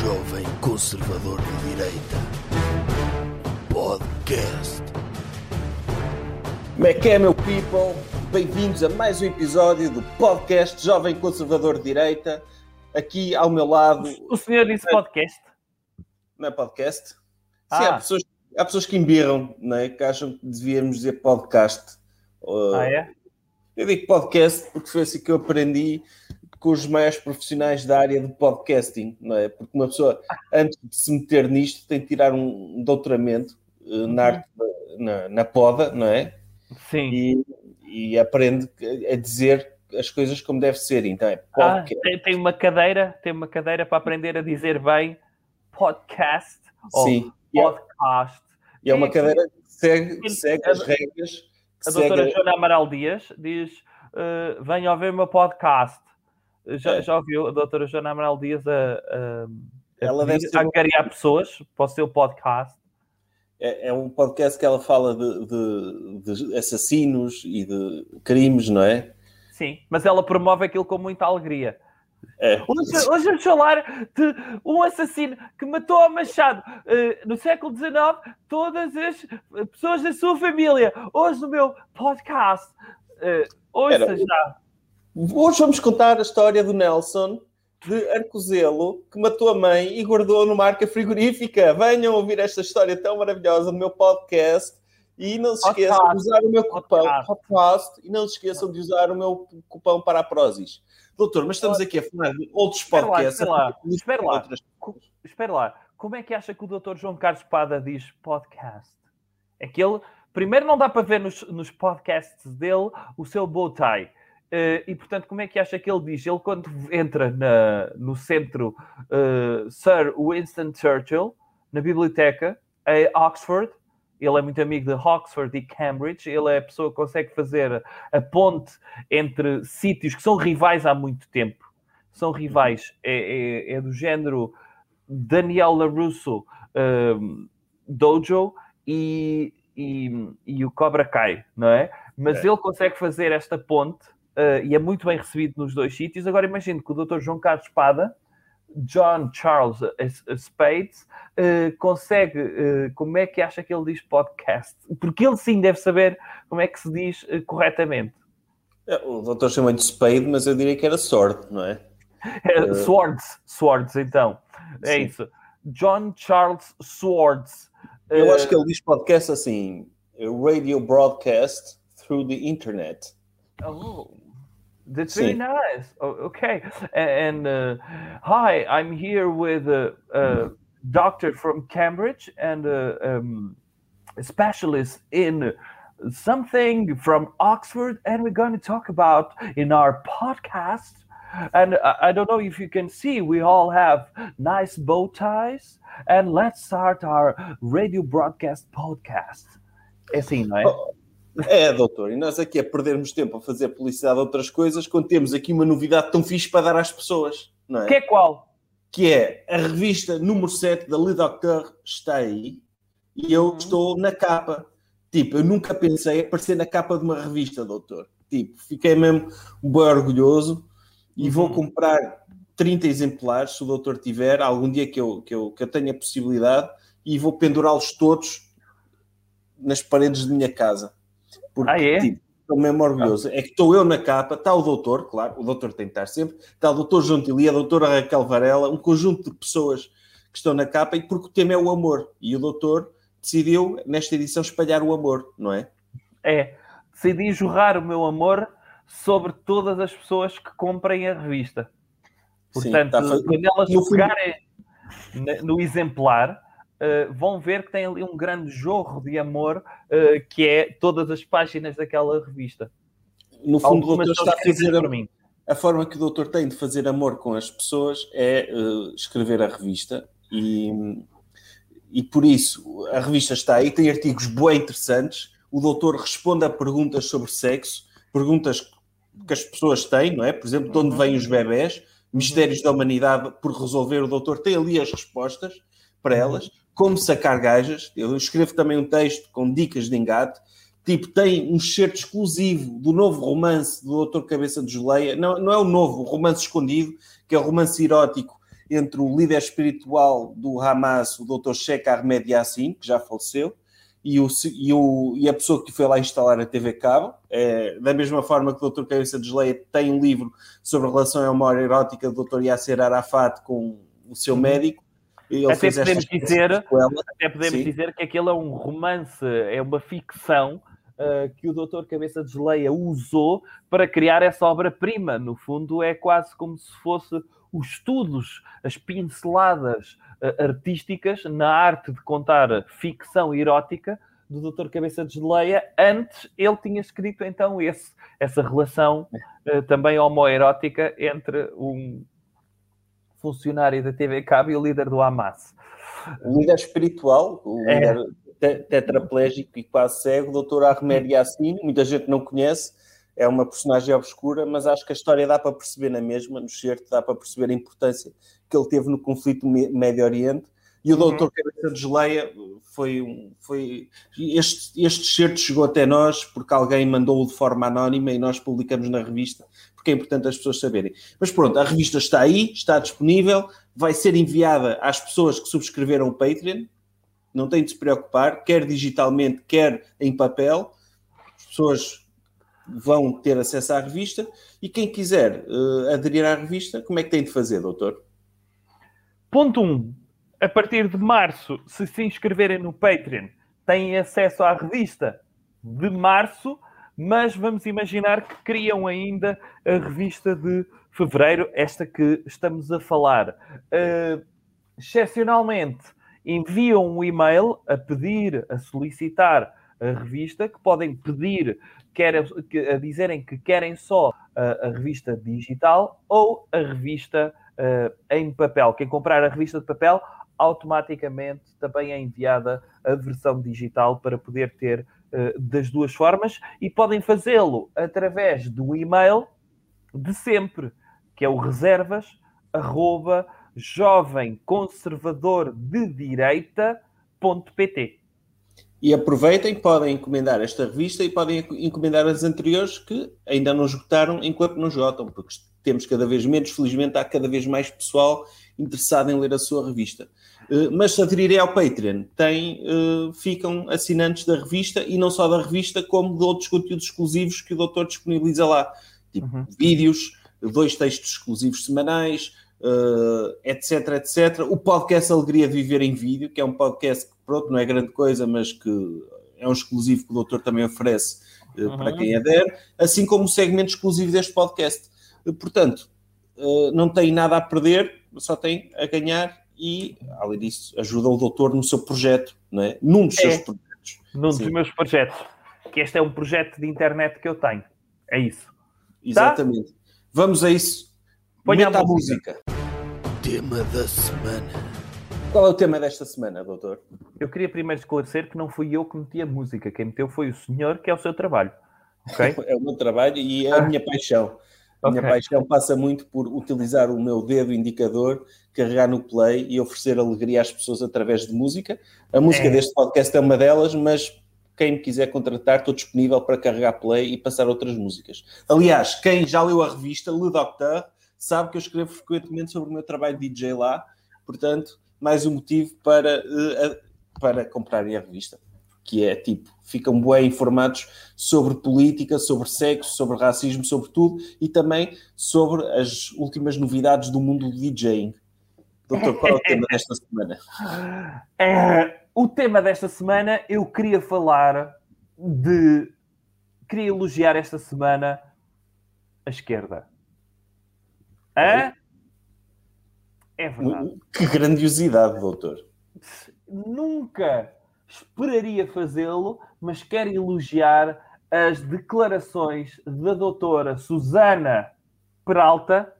Jovem Conservador de Direita. Podcast. Como é que é, meu people? Bem-vindos a mais um episódio do podcast Jovem Conservador de Direita. Aqui ao meu lado. O senhor disse podcast? Não é podcast? Sim, Ah. há pessoas, há pessoas que embirram, não é? Que acham que devíamos dizer podcast. Ah, é? Eu digo podcast porque foi assim que eu aprendi com os maiores profissionais da área de podcasting, não é? Porque uma pessoa, antes de se meter nisto, tem que tirar um doutoramento uh, na arte, na, na poda, não é? Sim. e, e aprende a dizer as coisas como deve ser. Então é Ah, podcast. tem, tem uma cadeira, tem uma cadeira para aprender a dizer bem podcast ou Sim. E é, podcast. e é uma Sim. cadeira que segue, segue as regras. A doutora segue... Joana Amaral Dias diz: eh, venha ouvir o meu podcast. Já, É. já ouviu a doutora Joana Amaral Dias a, a, Ela deve ser angariar pessoas para o seu podcast? É, é um podcast que ela fala de, de- de assassinos e de crimes, não é? Sim, mas ela promove aquilo com muita alegria. É. Hoje, hoje vamos falar de um assassino que matou a Machado eh, no século XIX todas as pessoas da sua família. Hoje no meu podcast. Uh, ouça Era- já. Hoje vamos contar a história do Nelson de Arcozelo, que matou a mãe e guardou numa arca frigorífica. Venham ouvir esta história tão maravilhosa no meu podcast. E não se esqueçam de Podcast. usar o meu cupom Podcast. e não se esqueçam de usar o meu cupom para a Prozis. Doutor, mas estamos aqui a falar de outros Espera lá, podcasts. espera lá, espera lá. Espera lá. Como é que acha que o Dr. João Carlos Pada diz podcast? É que ele, primeiro, não dá para ver nos, nos podcasts dele o seu bow tie. Eh, e, portanto, como é que acha que ele diz? Ele, quando entra na- no centro eh, Sir Winston Churchill, na biblioteca, em Oxford, ele é muito amigo de Oxford e Cambridge, ele é a pessoa que consegue fazer a ponte entre sítios que são rivais há muito tempo. São rivais, é, é- é do género Daniel LaRusso um, Dojo e, e, e o Cobra Kai, não é? Mas ele consegue fazer esta ponte uh, e é muito bem recebido nos dois sítios. Agora imagino que o Dr. João Carlos Espada, John Charles Spades, uh, consegue. uh, como é que acha que ele diz podcast? Porque ele sim deve saber como é que se diz corretamente. É, O doutor chama de Spade, mas eu diria que era Sword, não é? É, Swords, Swords, então. É Sim. isso. John Charles Swords. Eu acho que ele diz podcast assim: radio broadcast through the internet. Oh, that's very nice. Oh, okay. And uh, hi, I'm here with a, a doctor from Cambridge and a, um, a specialist in something from Oxford, and we're going to talk about in our podcast. And I, I don't know if you can see, we all have nice bow ties. And let's start our radio broadcast podcast. Assim, não é? É, doutor, e nós aqui a perdermos tempo a fazer publicidade a outras coisas quando temos aqui uma novidade tão fixe para dar às pessoas, não é? Que é qual? Que é a revista número 7 da Le Docteur está aí e eu Uhum. estou na capa. Tipo, eu nunca pensei aparecer na capa de uma revista, doutor. Tipo, fiquei mesmo bem orgulhoso e vou Uhum. comprar 30 exemplares, se o doutor tiver, algum dia que eu, que eu, que eu tenha possibilidade, e vou pendurá-los todos nas paredes de minha casa. Porque, Ah, é? tipo, estou mesmo orgulhoso. É que estou eu na capa, está o doutor, claro, o doutor tem que estar sempre, está o doutor João Tili, a doutora Raquel Varela, um conjunto de pessoas que estão na capa, e porque o tema é o amor. E o doutor decidiu, nesta edição, espalhar o amor, não é? é decidi jorrar o meu amor sobre todas as pessoas que comprem a revista. Sim, Portanto, a fazer- quando elas no ne- no exemplar, eh, vão ver que tem ali um grande jorro de amor eh, que é todas as páginas daquela revista. No fundo, o Algumas doutor são está a fazer por a, mim. a forma que o doutor tem de fazer amor com as pessoas é eh, escrever a revista e, e por isso a revista está aí, tem artigos bem interessantes. O doutor responde a perguntas sobre sexo, perguntas que as pessoas têm, não é? Por exemplo, de onde vêm os bebés, mistérios da humanidade por resolver. O doutor tem ali as respostas para elas, como sacar gajas. Eu escrevo também um texto com dicas de engate. Tipo, tem um excerto exclusivo do novo romance do Doutor Cabeça de Geleia. Não, não é o novo, o romance escondido, que é o romance erótico entre o líder espiritual do Hamas, o Dr. Sheikh Ahmed Yassin, que já faleceu, e, o, e, o, e, a pessoa que foi lá instalar a TV Cabo. É, da mesma forma que o Dr. Cabeça de Geleia tem um livro sobre a relação homoerótica do Dr. Yasser Arafat com o seu uhum. Médico. até podemos, dizer, até podemos dizer que aquele é um romance, é uma ficção uh, que o Dr. Cabeça de Geleia usou para criar essa obra-prima. No fundo, é quase como se fosse os estudos, as pinceladas uh, artísticas na arte de contar ficção erótica do Dr. Cabeça de Geleia. Antes, ele tinha escrito então esse, essa relação uh, também homoerótica entre um funcionário da TV Cabo e o líder do Hamas. O líder espiritual, o é. líder tetraplégico e quase cego, o Dr. Ahmed Yassin, muita gente não conhece, é uma personagem obscura, mas acho que a história dá para perceber na mesma, no certo, dá para perceber a importância que ele teve no conflito Médio Oriente. E o doutor uhum. Cabeça de Geleia foi um. Foi, este, este certo chegou até nós porque alguém mandou-o de forma anónima e nós publicamos na revista, porque é importante as pessoas saberem. Mas pronto, a revista está aí, está disponível, vai ser enviada às pessoas que subscreveram o Patreon, não tem de se preocupar, quer digitalmente, quer em papel. As pessoas vão ter acesso à revista e quem quiser uh, aderir à revista, como é que tem de fazer, doutor? Ponto 1. Um, a partir de março, se se inscreverem no Patreon, têm acesso à revista de março, mas vamos imaginar que criam ainda a revista de fevereiro, esta que estamos a falar. Uh, excepcionalmente, enviam um e-mail a pedir, a solicitar a revista, que podem pedir quer, a dizerem que querem só a, a revista digital ou a revista uh, em papel. Quem comprar a revista de papel, automaticamente também é enviada a versão digital para poder ter das duas formas e podem fazê-lo através do e-mail de sempre, que é o reservas arroba jovem conservador de direita.pt. E aproveitem, podem encomendar esta revista e podem encomendar as anteriores que ainda não esgotaram enquanto não esgotam, porque temos cada vez menos, felizmente há cada vez mais pessoal interessado em ler a sua revista. Eh, mas se aderirem ao Patreon, tem, eh, ficam assinantes da revista e não só da revista, como de outros conteúdos exclusivos que o doutor disponibiliza lá, tipo uhum. vídeos, dois textos exclusivos semanais, uh, etc, etc. O podcast Alegria de Viver em Vídeo, que é um podcast que, pronto, não é grande coisa, mas que é um exclusivo que o doutor também oferece uh, uhum. para quem adere, assim como o segmento exclusivo deste podcast. Uh, portanto, não tem nada a perder, só tem a ganhar e, além disso, ajuda o doutor no seu projeto, não é? num dos seus é, projetos. Num Sim. dos meus projetos. Que este é um projeto de internet que eu tenho. É isso. Exatamente. Tá? Vamos a isso. Ponha a música. música. Tema da semana. Qual é o tema desta semana, doutor? Eu queria primeiro esclarecer que não fui eu que meti a música. Quem meteu foi o senhor, que é o seu trabalho. Okay? é o meu trabalho e é a minha paixão. A minha okay. paixão passa muito por utilizar o meu dedo indicador, carregar no play e oferecer alegria às pessoas através de música. A música é. deste podcast é uma delas, mas quem me quiser contratar, estou disponível para carregar play e passar outras músicas. Aliás, quem já leu a revista Le Docteur sabe que eu escrevo frequentemente sobre o meu trabalho de DJ lá, portanto, mais um motivo para, uh, para comprarem a revista. Que é tipo, ficam bem informados sobre política, sobre sexo, sobre racismo, sobre tudo e também sobre as últimas novidades do mundo do DJing. Doutor, qual é o tema desta semana? É, o tema desta semana eu queria falar de. Queria elogiar esta semana a esquerda. É? É verdade. Que grandiosidade, doutor. Nunca esperaria fazê-lo, mas quero elogiar as declarações da doutora Susana Peralta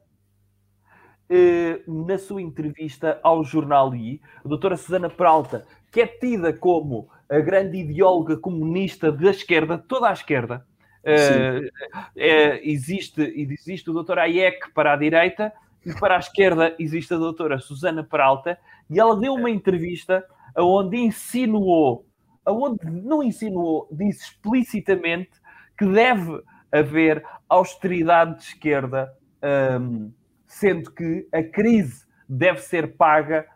eh, na sua entrevista ao jornal I. A doutora Susana Peralta, que é tida como a grande ideóloga comunista da esquerda, toda a esquerda, Uh, é, existe, existe o doutor Hayek para a direita e para a esquerda existe a doutora Susana Peralta e ela deu uma entrevista onde insinuou, onde não insinuou, disse explicitamente que deve haver austeridade de esquerda, um, sendo que a crise deve ser paga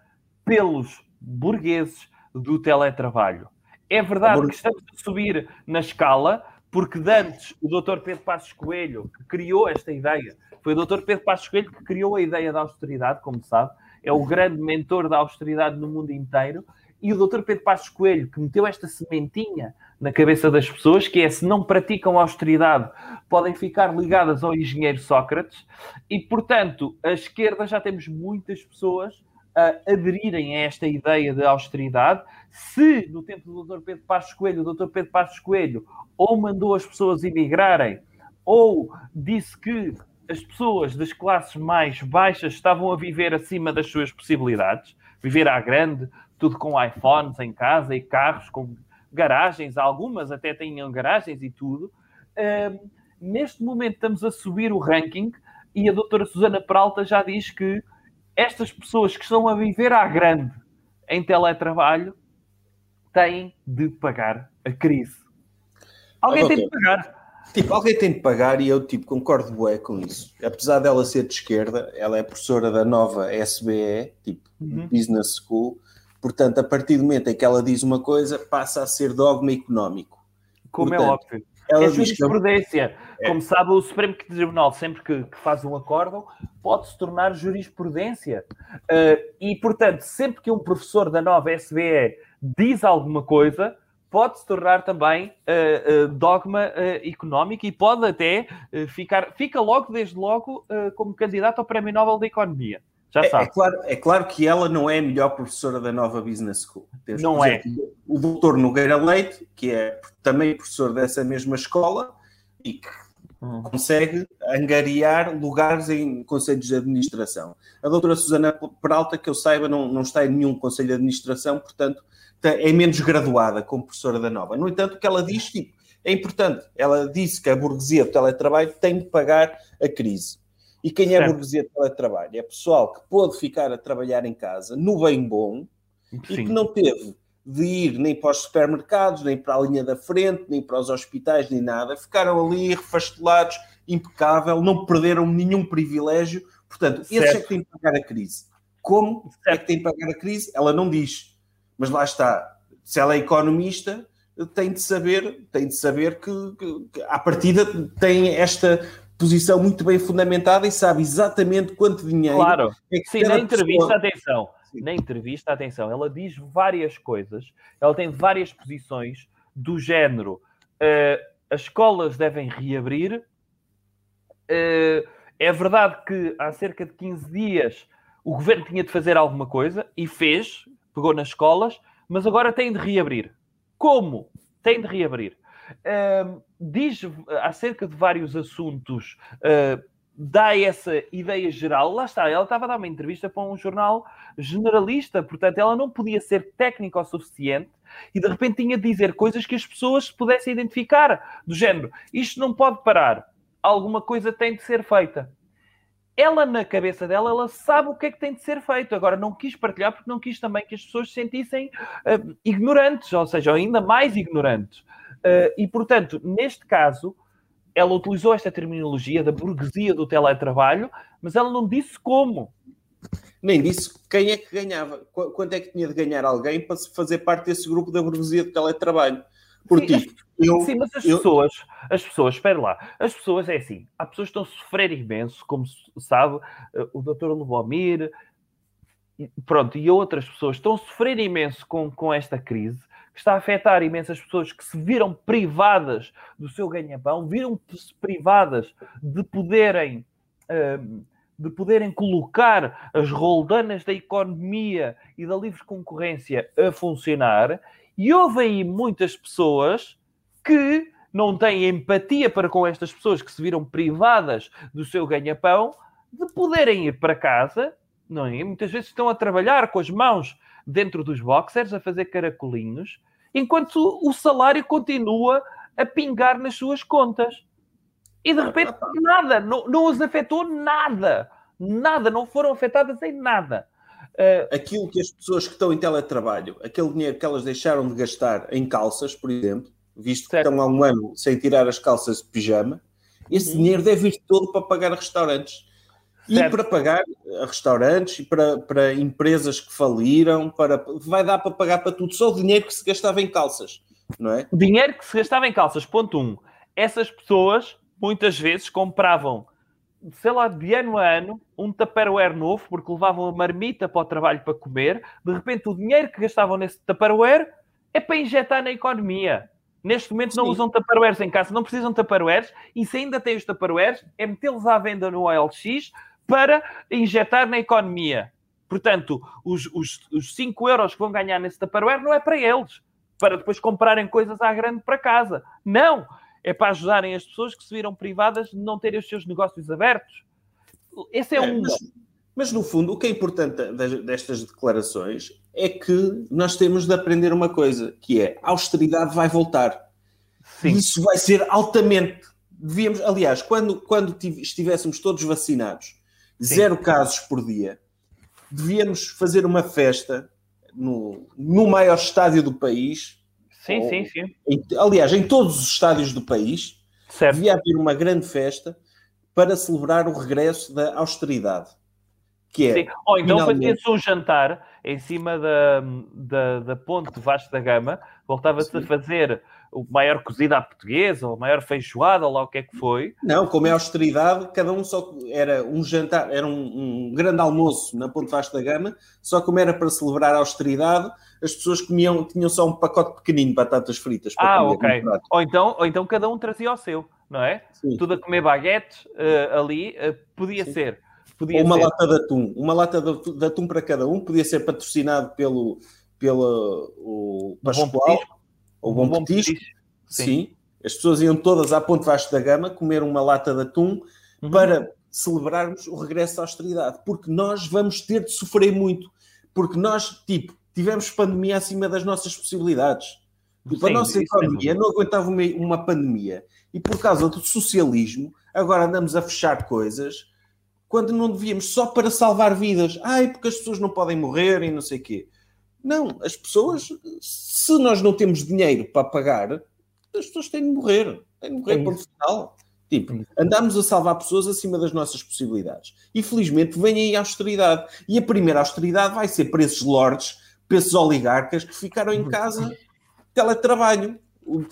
pelos burgueses do teletrabalho. É verdade que estamos a subir na escala, porque antes o Dr. Pedro Passos Coelho, que criou esta ideia, foi o Dr. Pedro Passos Coelho que criou a ideia da austeridade, como sabe, é o grande mentor da austeridade no mundo inteiro, e o Dr. Pedro Passos Coelho, que meteu esta sementinha na cabeça das pessoas, que é se não praticam austeridade, podem ficar ligadas ao engenheiro Sócrates, e portanto, a esquerda já temos muitas pessoas a aderirem a esta ideia de austeridade. Se no tempo do Dr. Pedro Passos Coelho, o Dr. Pedro Passos Coelho ou mandou as pessoas emigrarem, ou disse que as pessoas das classes mais baixas estavam a viver acima das suas possibilidades, viver à grande, tudo com iPhones em casa e carros com garagens, algumas até tinham garagens e tudo. Neste momento estamos a subir o ranking e a doutora Susana Peralta já diz que estas pessoas que estão a viver à grande em teletrabalho têm de pagar a crise. Alguém okay. tem de pagar. Tipo, alguém tem de pagar e eu tipo, concordo bué com isso. Apesar dela ser de esquerda, ela é professora da nova SBE, tipo uhum. Business School, Portanto, a partir do momento em que ela diz uma coisa, passa a ser dogma económico. Como é Portanto, é óbvio. Ela é jurisprudência. Que... Como sabe, o Supremo Tribunal, sempre que, que faz um acórdão, pode se tornar jurisprudência. Uh, e, portanto, sempre que um professor da nova SBE diz alguma coisa, pode se tornar também uh, uh, dogma económico e pode até ficar, fica logo, desde logo, como candidato ao Prémio Nobel da Economia. Já é, sabe. É claro, é claro que ela não é a melhor professora da nova Business School. Temos não é. O doutor Nogueira Leite, que é também professor dessa mesma escola e que hum. consegue angariar lugares em conselhos de administração. A doutora Susana Peralta, que eu saiba, não, não está em nenhum conselho de administração, portanto, é menos graduada como professora da nova. No entanto, o que ela diz, tipo, é importante. Ela disse que a burguesia do teletrabalho tem de pagar a crise. E quem é burguesia de teletrabalho? É pessoal que pôde ficar a trabalhar em casa, no bem bom, Sim. e que não teve de ir nem para os supermercados, nem para a linha da frente, nem para os hospitais, nem nada. Ficaram ali refastelados, impecável, não perderam nenhum privilégio. Portanto, certo. esses é que têm de pagar a crise. Como certo. é que têm de pagar a crise? Ela não diz. Mas lá está. Se ela é economista, tem de saber, tem de saber que, que, que à partida tem esta posição muito bem fundamentada e sabe exatamente quanto dinheiro. Claro, é que Sim, na entrevista, pessoa... atenção, Sim. na entrevista, atenção, ela diz várias coisas, ela tem várias posições do género: uh, as escolas devem reabrir. Uh, é verdade que há cerca de 15 dias o governo tinha de fazer alguma coisa e fez, pegou nas escolas, mas agora tem de reabrir. Como? Tem de reabrir diz acerca de vários assuntos, uh, dá essa ideia geral. Lá está, ela estava a dar uma entrevista para um jornal generalista, portanto, ela não podia ser técnica o suficiente e de repente tinha de dizer coisas que as pessoas pudessem identificar, do género: isto não pode parar, alguma coisa tem de ser feita. Ela, na cabeça dela, ela sabe o que é que tem de ser feito. Agora, não quis partilhar porque não quis também que as pessoas se sentissem uh, ignorantes, ou seja, ainda mais ignorantes. Uh, e, portanto, neste caso, ela utilizou esta terminologia da burguesia do teletrabalho, mas ela não disse como. Nem disse quem é que ganhava, quanto é que tinha de ganhar alguém para fazer parte desse grupo da burguesia do teletrabalho. Porque, sim, eu, sim, mas as eu... pessoas, as pessoas, espera lá, as pessoas é assim, há pessoas que estão a sofrer imenso, como sabe, eh, o doutor Lubomir, pronto, e outras pessoas estão a sofrer imenso com, com esta crise, que está a afetar imensas pessoas que se viram privadas do seu ganha-pão, viram-se privadas de poderem, hum, de poderem colocar as roldanas da economia e da livre concorrência a funcionar, e houve aí muitas pessoas que não têm empatia para com estas pessoas que se viram privadas do seu ganha-pão, de poderem ir para casa, não é? Muitas vezes estão a trabalhar com as mãos dentro dos boxers, a fazer caracolinhos, enquanto o salário continua a pingar nas suas contas. E de repente, nada, não, não os afetou nada. Nada, não foram afetadas em nada. Uh... Aquilo que as pessoas que estão em teletrabalho, aquele dinheiro que elas deixaram de gastar em calças, por exemplo, visto certo. que estão há um ano sem tirar as calças de pijama, esse uhum. dinheiro deve ir todo para pagar restaurantes. E para pagar a restaurantes e para, para empresas que faliram, para, vai dar para pagar para tudo. Só o dinheiro que se gastava em calças, não é? O dinheiro que se gastava em calças, ponto um. Essas pessoas, muitas vezes, compravam, sei lá, de ano a ano, um Tupperware novo, porque levavam a marmita para o trabalho para comer. De repente, o dinheiro que gastavam nesse Tupperware é para injetar na economia. Neste momento não usam Tupperwares em casa, não precisam de Tupperwares, e se ainda têm os Tupperwares, é metê-los à venda no OLX para injetar na economia. Portanto, os, os, os 5 euros que vão ganhar nesse Tupperware não é para eles, para depois comprarem coisas à grande para casa. Não! É para ajudarem as pessoas que se viram privadas de não terem os seus negócios abertos. Esse é, é um. Mas, mas, no fundo, o que é importante destas declarações é que nós temos de aprender uma coisa, que é a austeridade vai voltar. Sim. Isso vai ser altamente. Devíamos, aliás, quando, quando estivéssemos todos vacinados, Sim. zero casos por dia, devíamos fazer uma festa no, no maior estádio do país. Sim, ou, sim, sim. Em, aliás, em todos os estádios do país, certo. devia haver uma grande festa para celebrar o regresso da austeridade. Que é, Sim. Ou então finalmente... fazia-se um jantar em cima da, da, da ponte Vasco da Gama, voltava-se a fazer o maior cozido à portuguesa, ou a maior feijoada, ou lá o que é que foi. Não, como é austeridade, cada um só era um jantar, era um, um grande almoço na Ponte Vasco da Gama, só como era para celebrar a austeridade, as pessoas comiam, tinham só um pacote pequenino de batatas fritas ah, ok. Ou então, ou então cada um trazia o seu, não é? Sim. Tudo a comer baguete uh, ali, uh, podia Sim. ser. Podia Ou uma ser. lata de atum. Uma lata de, de, atum para cada um. Podia ser patrocinado pelo, pelo o Pascoal ou o Bom, Bom Petisco. Sim. Sim. As pessoas iam todas à Ponte Vasco da Gama comer uma lata de atum uhum. para celebrarmos o regresso à austeridade. Porque nós vamos ter de sofrer muito. Porque nós, tipo, tivemos pandemia acima das nossas possibilidades. Tipo, Sim, a nossa economia não aguentava uma, uma pandemia. E por causa do socialismo, agora andamos a fechar coisas quando não devíamos só para salvar vidas. Ai, porque as pessoas não podem morrer e não sei o quê. Não, as pessoas, se nós não temos dinheiro para pagar, as pessoas têm de morrer. Têm de morrer é por final. Tipo, andamos a salvar pessoas acima das nossas possibilidades. E felizmente vem aí a austeridade. E a primeira austeridade vai ser para esses lords, para esses oligarcas que ficaram em casa teletrabalho.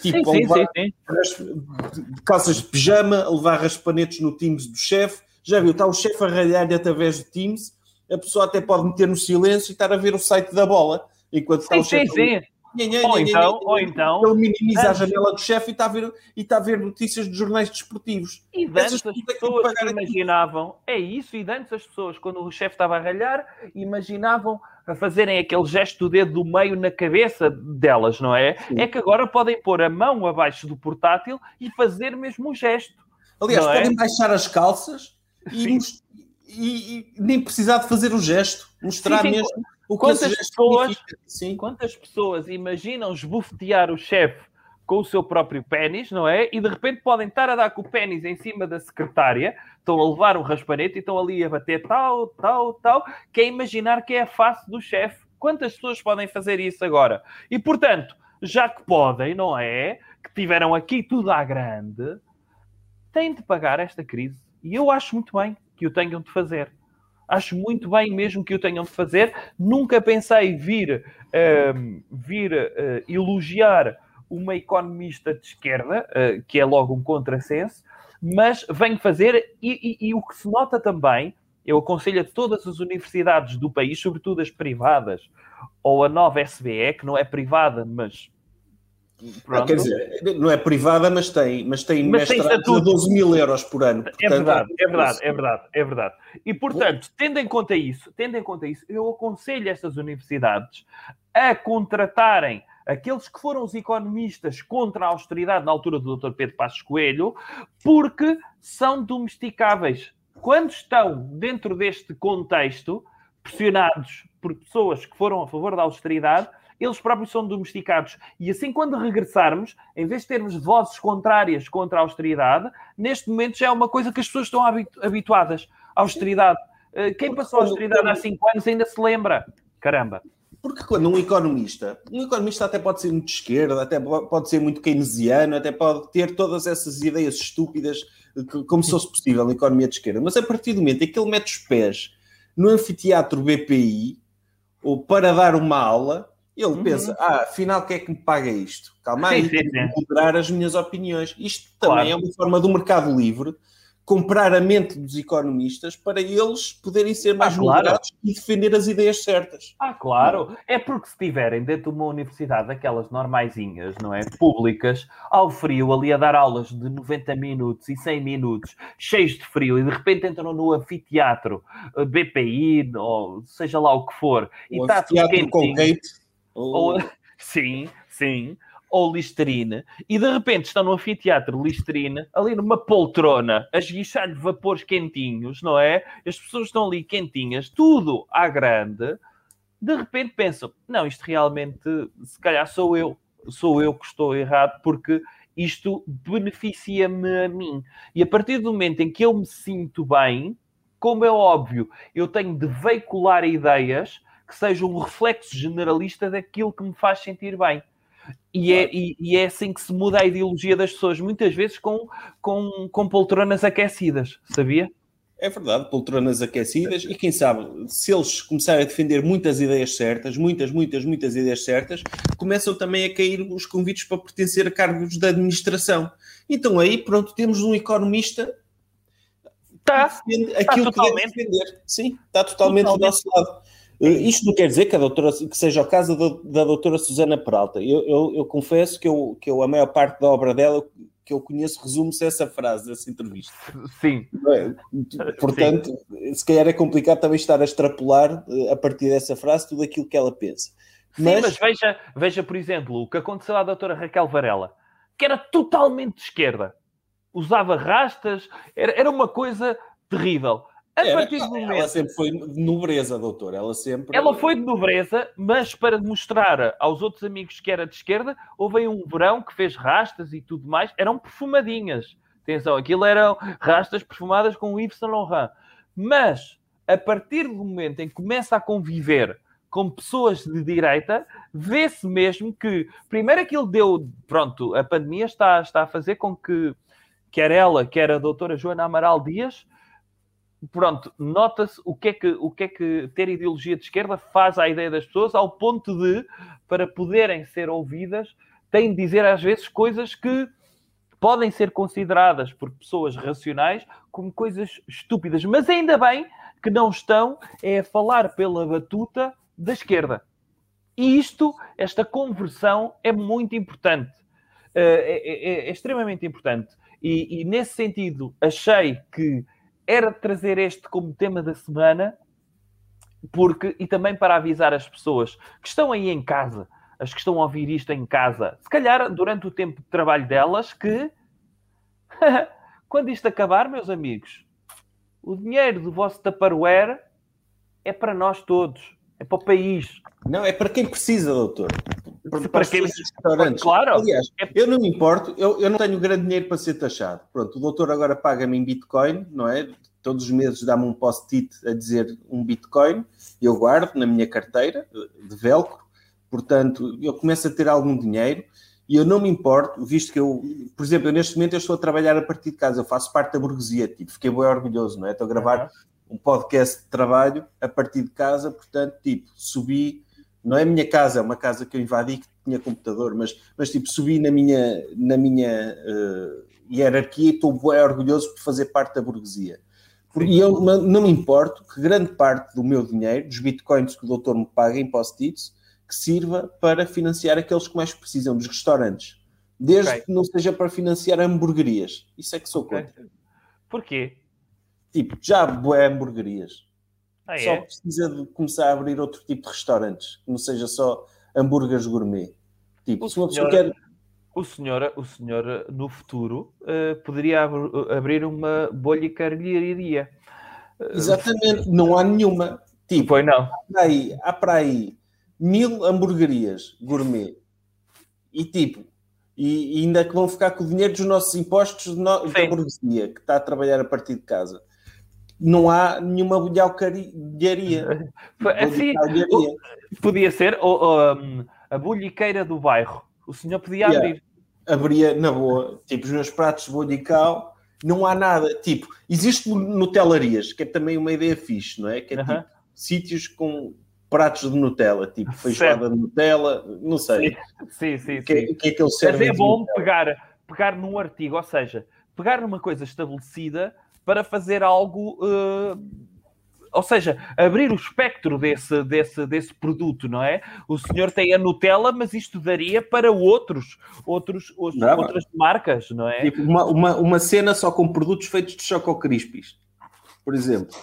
Tipo, sim, sim, sim, sim. calças de pijama, a levar raspanetes no Teams do chefe, já viu, está o chefe a ralhar através de Teams, a pessoa até pode meter no silêncio e estar a ver o site da bola, enquanto está o chefe. Sim, sim. ou, então, ou então, ele minimiza a janela do chefe e está a ver, e está a ver notícias de jornais desportivos. E antes as pessoas que imaginavam, é isso, e antes as pessoas, quando o chefe estava a ralhar, imaginavam a fazerem aquele gesto do dedo do meio na cabeça delas, não é? Sim. É que agora podem pôr a mão abaixo do portátil e fazer mesmo o gesto. Aliás, é? podem é? baixar as calças e, e, e, nem precisar de fazer o gesto, mostrar sim, sim. mesmo o que quantas pessoas, sim. Quantas pessoas imaginam esbofetear o chefe com o seu próprio pênis, não é? E de repente podem estar a dar com o pênis em cima da secretária, estão a levar um raspanete e estão ali a bater tal, tal, tal, que é imaginar que é a face do chefe. Quantas pessoas podem fazer isso agora? E portanto, já que podem, não é? Que tiveram aqui tudo à grande, têm de pagar esta crise e eu acho muito bem que o tenham de fazer. Acho muito bem mesmo que o tenham de fazer. Nunca pensei vir, uh, vir uh, elogiar uma economista de esquerda, uh, que é logo um contrassenso, mas venho fazer, e, e, e, o que se nota também, eu aconselho a todas as universidades do país, sobretudo as privadas, ou a nova SBE, que não é privada, mas ah, quer dizer, não é privada, mas tem, mas tem mas tem a 12 mil euros por ano. Portanto, é verdade, é verdade, é verdade, é verdade. E portanto, tendo em conta isso, tendo em conta isso, eu aconselho estas universidades a contratarem aqueles que foram os economistas contra a austeridade na altura do Dr. Pedro Passos Coelho, porque são domesticáveis. Quando estão dentro deste contexto, pressionados por pessoas que foram a favor da austeridade, eles próprios são domesticados. E assim, quando regressarmos, em vez de termos vozes contrárias contra a austeridade, neste momento já é uma coisa que as pessoas estão habituadas. A austeridade. Eh, quem passou a austeridade há cinco anos ainda se lembra. Caramba. Porque quando um economista, um economista até pode ser muito de esquerda, até pode ser muito keynesiano, até pode ter todas essas ideias estúpidas como se fosse possível na economia de esquerda, mas a partir do momento em que ele mete os pés no anfiteatro BPI, ou para dar uma aula, ele uhum. pensa, ah, afinal, quem é que me paga isto? Calma aí, sim, sim, sim. moderar as minhas opiniões. Isto também claro. é uma forma do mercado livre comprar a mente dos economistas para eles poderem ser mais ah, claro. moderados e defender as ideias certas. Ah, claro. É porque se estiverem dentro de uma universidade, aquelas normaisinhas, não é? Públicas, ao frio, ali a dar aulas de 90 minutos e 100 minutos, cheios de frio, e de repente entram no anfiteatro eh, BPI, ou seja lá o que for, e está tudo quentinho. Ou... Sim, sim ou Listerine, e de repente estão no anfiteatro Listerine, ali numa poltrona, a esguichar-lhe vapores quentinhos, não é? As pessoas estão ali quentinhas, tudo à grande. De repente pensam: não, isto realmente, se calhar sou eu, sou eu que estou errado, porque isto beneficia-me a mim. E a partir do momento em que eu me sinto bem, como é óbvio, eu tenho de veicular ideias que sejam um reflexo generalista daquilo que me faz sentir bem. E é, e, e, é assim que se muda a ideologia das pessoas, muitas vezes com, com, com poltronas aquecidas, sabia? É verdade, poltronas aquecidas, e quem sabe, se eles começarem a defender muitas ideias certas, muitas, muitas, muitas ideias certas, começam também a cair os convites para pertencer a cargos da administração. Então aí, pronto, temos um economista tá, que defende tá aquilo que deve defender. Sim, está totalmente, totalmente. do nosso lado. Eh, isto não quer dizer que, a doutora, que seja o caso da, da doutora Susana Peralta. Eu, eu, eu, confesso que, eu, que eu, a maior parte da obra dela que eu conheço resume-se essa frase, essa entrevista. Sim. É? Portanto, Sim. se calhar é complicado também estar a extrapolar eh, a partir dessa frase tudo aquilo que ela pensa. Mas... Sim, mas veja, veja, por exemplo, o que aconteceu à doutora Raquel Varela, que era totalmente de esquerda. Usava rastas, era, era uma coisa terrível. A Era, partir do momento... Ela sempre foi de nobreza, doutor. Ela sempre. Ela foi de nobreza, mas para mostrar aos outros amigos que era de esquerda, houve um verão que fez rastas e tudo mais. Eram perfumadinhas. Atenção, aquilo eram rastas perfumadas com Yves Saint Laurent. Mas a partir do momento em que começa a conviver com pessoas de direita, vê-se mesmo que, primeiro, aquilo deu. Pronto, a pandemia está, está a fazer com que, quer ela, quer a doutora Joana Amaral Dias pronto, nota-se o que, é que, o que é que ter ideologia de esquerda faz à ideia das pessoas, ao ponto de, para poderem ser ouvidas, têm de dizer às vezes coisas que podem ser consideradas por pessoas racionais como coisas estúpidas, mas ainda bem que não estão é a falar pela batuta da esquerda. E isto, esta conversão é muito importante. Eh, é, é, é extremamente importante. E, e, nesse sentido, achei que era trazer este como tema da semana, porque e também para avisar as pessoas que estão aí em casa, as que estão a ouvir isto em casa, se calhar durante o tempo de trabalho delas, que quando isto acabar, meus amigos, o dinheiro do vosso Tupperware é para nós todos, é para o país. Não, é para quem precisa, doutor. Para, para quem restaurantes. Claro. Aliás, é... eu não me importo, eu, eu não tenho grande dinheiro para ser taxado. Pronto, o doutor agora paga-me em Bitcoin, não é? Todos os meses dá-me um post-it a dizer um Bitcoin, eu guardo na minha carteira de velcro, portanto, eu começo a ter algum dinheiro e eu não me importo, visto que eu, por exemplo, eu neste momento eu estou a trabalhar a partir de casa, eu faço parte da burguesia, tipo, fiquei bem orgulhoso, não é? Estou a gravar uhum. um podcast de trabalho a partir de casa, portanto, tipo, subi não é a minha casa, é uma casa que eu invadi que tinha computador, mas, mas tipo, subi na minha, na minha uh, hierarquia e estou bem orgulhoso por fazer parte da burguesia. E eu não me importo que grande parte do meu dinheiro, dos bitcoins que o doutor me paga em post-its, que sirva para financiar aqueles que mais precisam, dos restaurantes. Desde okay. que não seja para financiar hamburguerias. Isso é que sou okay. contra. Porquê? Tipo, já boé hamburguerias. Ah, só é? precisa de começar a abrir outro tipo de restaurantes, que não seja só hambúrgueres gourmet. Tipo, o se uma senhor, pessoa quer. O senhor, o senhor no futuro uh, poderia ab abrir uma bolha caralharia. Exatamente, não há nenhuma. Tipo, foi não. Há para, aí, há para aí mil hamburguerias gourmet e tipo, e, e, ainda que vão ficar com o dinheiro dos nossos impostos no, da burguesia que está a trabalhar a partir de casa não há nenhuma bolhaucaria. Assim, podia ser ou, um, a bolhiqueira do bairro. O senhor podia yeah. abrir. Abria na boa, tipo os meus pratos de bolhical não há nada. Tipo, existe Nutelarias, que é também uma ideia fixe, não é? Que é Aham. tipo sítios com pratos de Nutella, tipo feijoada de Nutella, não sei. Sim, sim, O que, sim. o que é que eles Mas servem é bom pegar, pegar num artigo, ou seja, pegar numa coisa estabelecida para fazer algo. eh, ou seja, abrir o espectro desse, desse, desse produto, não é? O senhor tem a Nutella, mas isto daria para outros, outros, outros- outras marcas, não é? Tipo, uma, uma, uma cena só com produtos feitos de Choco Crispies, por exemplo.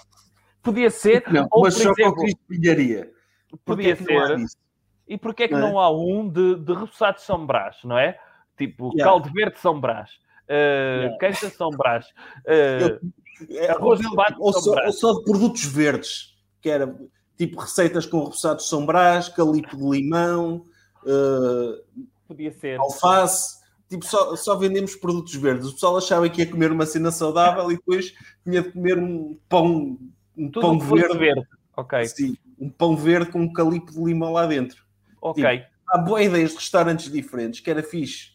Podia ser, Não, ou uma Choco Crispilharia. podia não ser. E porquê é que Não é? não há um de, de de São Brás, não é? Tipo, Yeah. caldo verde de São Brás, uh, de São Brás, uh, Arroz ou- de tomate ou, só, ou só de produtos verdes, que era tipo receitas com repousados de São Brás, calipo de limão, eh, podia ser. alface. Tipo, só, só vendemos produtos verdes. O pessoal achava que ia comer uma cena saudável e depois tinha de comer um pão, um Tudo pão verde. verde. Ok, Sim, um pão verde com um calipo de limão lá dentro. ok. Há boas ideias de restaurantes diferentes que era fixe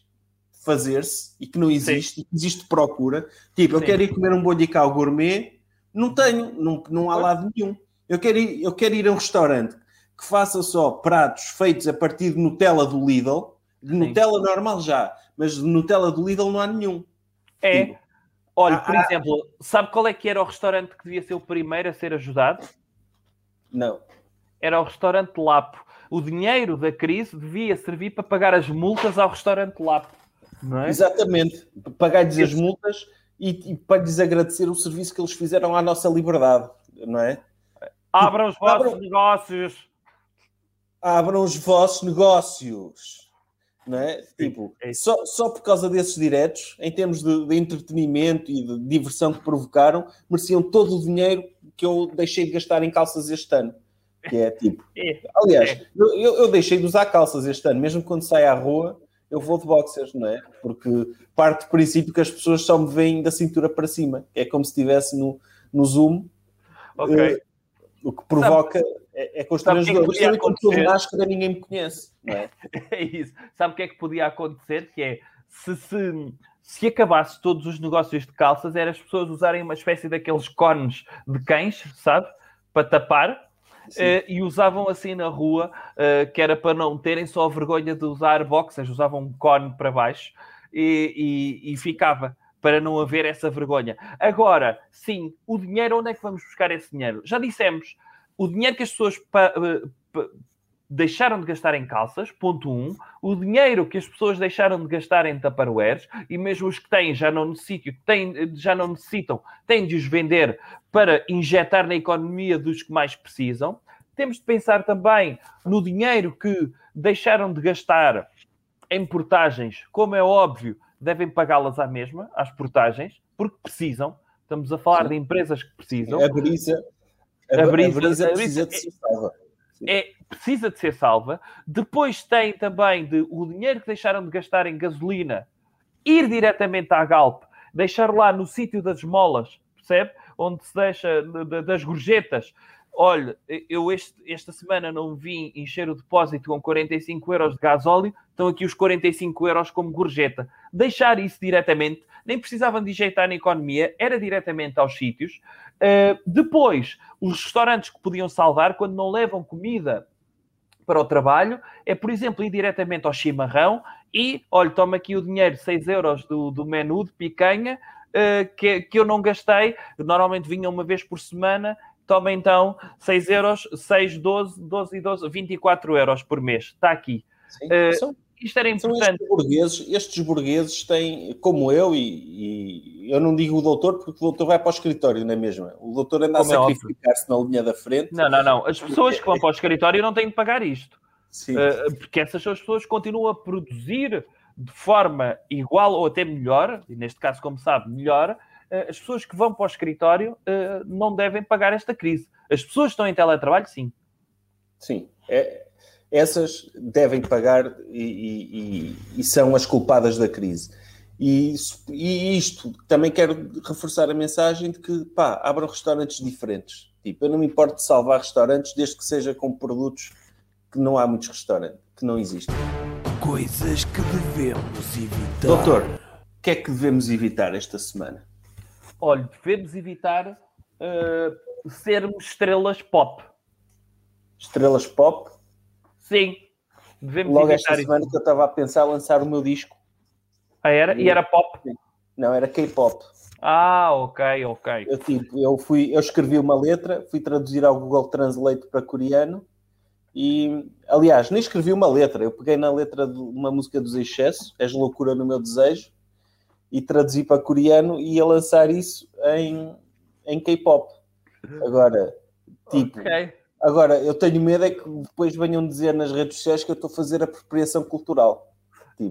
fazer-se e que não existe, e que existe procura. Tipo, eu Sim. quero ir comer um bollical gourmet, não tenho, não, não há lado nenhum. Eu quero, ir, eu quero ir a um restaurante que faça só pratos feitos a partir de Nutella do Lidl, de Sim. Nutella normal já, mas de Nutella do Lidl não há nenhum. É. Tipo, Olha, Ah, por ah. exemplo, sabe qual é que era o restaurante que devia ser o primeiro a ser ajudado? não. Era o restaurante Lapo. O dinheiro da crise devia servir para pagar as multas ao restaurante Lapo. Não é? Exatamente. Pagar-lhes as multas e, e para lhes agradecer o serviço que eles fizeram à nossa liberdade, não é? Abram os vossos Abram- negócios. abram os vossos negócios. Não é? Tipo, é só, só por causa desses diretos, em termos de, de entretenimento e de diversão que provocaram, mereciam todo o dinheiro que eu deixei de gastar em calças este ano. Que é tipo. É. Aliás, eu, eu- eu deixei de usar calças este ano, mesmo quando saio à rua, eu vou de boxers, não é? Porque parte do princípio que as pessoas só me veem da cintura para cima. É como se estivesse no, no Zoom, Ok. eh, o que provoca é, é constrangedor. Sabe que é Mas também quando estou de máscara ninguém me conhece, não é? É isso. Sabe o que é que podia acontecer? Que é se, se, se acabasse todos os negócios de calças, era as pessoas usarem uma espécie daqueles cones de cães, sabe? Para tapar. Eh, e usavam assim na rua, eh, que era para não terem só vergonha de usar boxers, usavam um cone para baixo e, e- e ficava para não haver essa vergonha. Agora, sim, o dinheiro, onde é que vamos buscar esse dinheiro? Já dissemos, o dinheiro que as pessoas eh, deixaram de gastar em calças, ponto um, o dinheiro que as pessoas deixaram de gastar em tupperwares, e mesmo os que têm já não necessitam, têm, já não necessitam, têm de os vender para injetar na economia dos que mais precisam. Temos de pensar também no dinheiro que deixaram de gastar em portagens, como é óbvio, devem pagá-las à mesma, às portagens, porque precisam. Estamos a falar Sim. de empresas que precisam. A brisa, a, A a brisa- a precisa brisa- de ser salva. é, precisa de ser salva. Depois tem também de, o dinheiro que deixaram de gastar em gasolina ir diretamente à Galp, deixar lá no sítio das molas, percebe? Onde se deixa de- de- das gorjetas. Olha, eu este- esta semana não vim encher o depósito com 45 euros de gasóleo, estão aqui os 45 euros como gorjeta. Deixar isso diretamente, nem precisavam de injetar na economia, era diretamente aos sítios. Uh, depois, os restaurantes que podiam salvar quando não levam comida para o trabalho é, por exemplo, ir diretamente ao chimarrão e, olha, toma aqui o dinheiro, 6 euros do, do menu de picanha, uh, que, que eu não gastei, normalmente vinha uma vez por semana, toma então 6 euros, 6, 12, 12 e 12, 24 euros por mês, está aqui. Sim. São, Isto era importante. estes burgueses, estes burgueses têm, como eu, e, e eu não digo o doutor, porque o doutor vai para o escritório, não é mesmo? O doutor anda Como é a óbvio. sacrificar-se na linha da frente. Não, não, não. As pessoas que vão para o escritório não têm de pagar isto. Sim. Uh, porque essas são as pessoas que continuam a produzir de forma igual ou até melhor, e neste caso, como sabe, melhor, uh, as pessoas que vão para o escritório uh, não devem pagar esta crise. As pessoas que estão em teletrabalho, sim. Sim, é- essas devem pagar e, e- e- são as culpadas da crise. E, isso- e isto também quero reforçar a mensagem de que pá, abram restaurantes diferentes. Tipo, eu não me importo de salvar restaurantes desde que seja com produtos que não há muitos restaurantes, que não existem. Coisas que devemos evitar. Doutor, o que é que devemos evitar esta semana? Olha, devemos evitar uh, sermos estrelas pop. Estrelas pop? Sim. Devemos Logo esta isso. semana que eu estava a pensar lançar o meu disco. Ah, era? E era pop? Não, era K-pop. Ah, ok, ok. Eu, tipo, eu, fui, eu escrevi uma letra, fui traduzir ao Google Translate para coreano e, aliás, nem escrevi uma letra. Eu peguei na letra de uma música dos Excesso, És Loucura no Meu Desejo, e traduzi para coreano e ia lançar isso em, em K-pop. Agora, tipo, Ok. Agora eu tenho medo é que depois venham dizer nas redes sociais que eu estou a fazer apropriação cultural.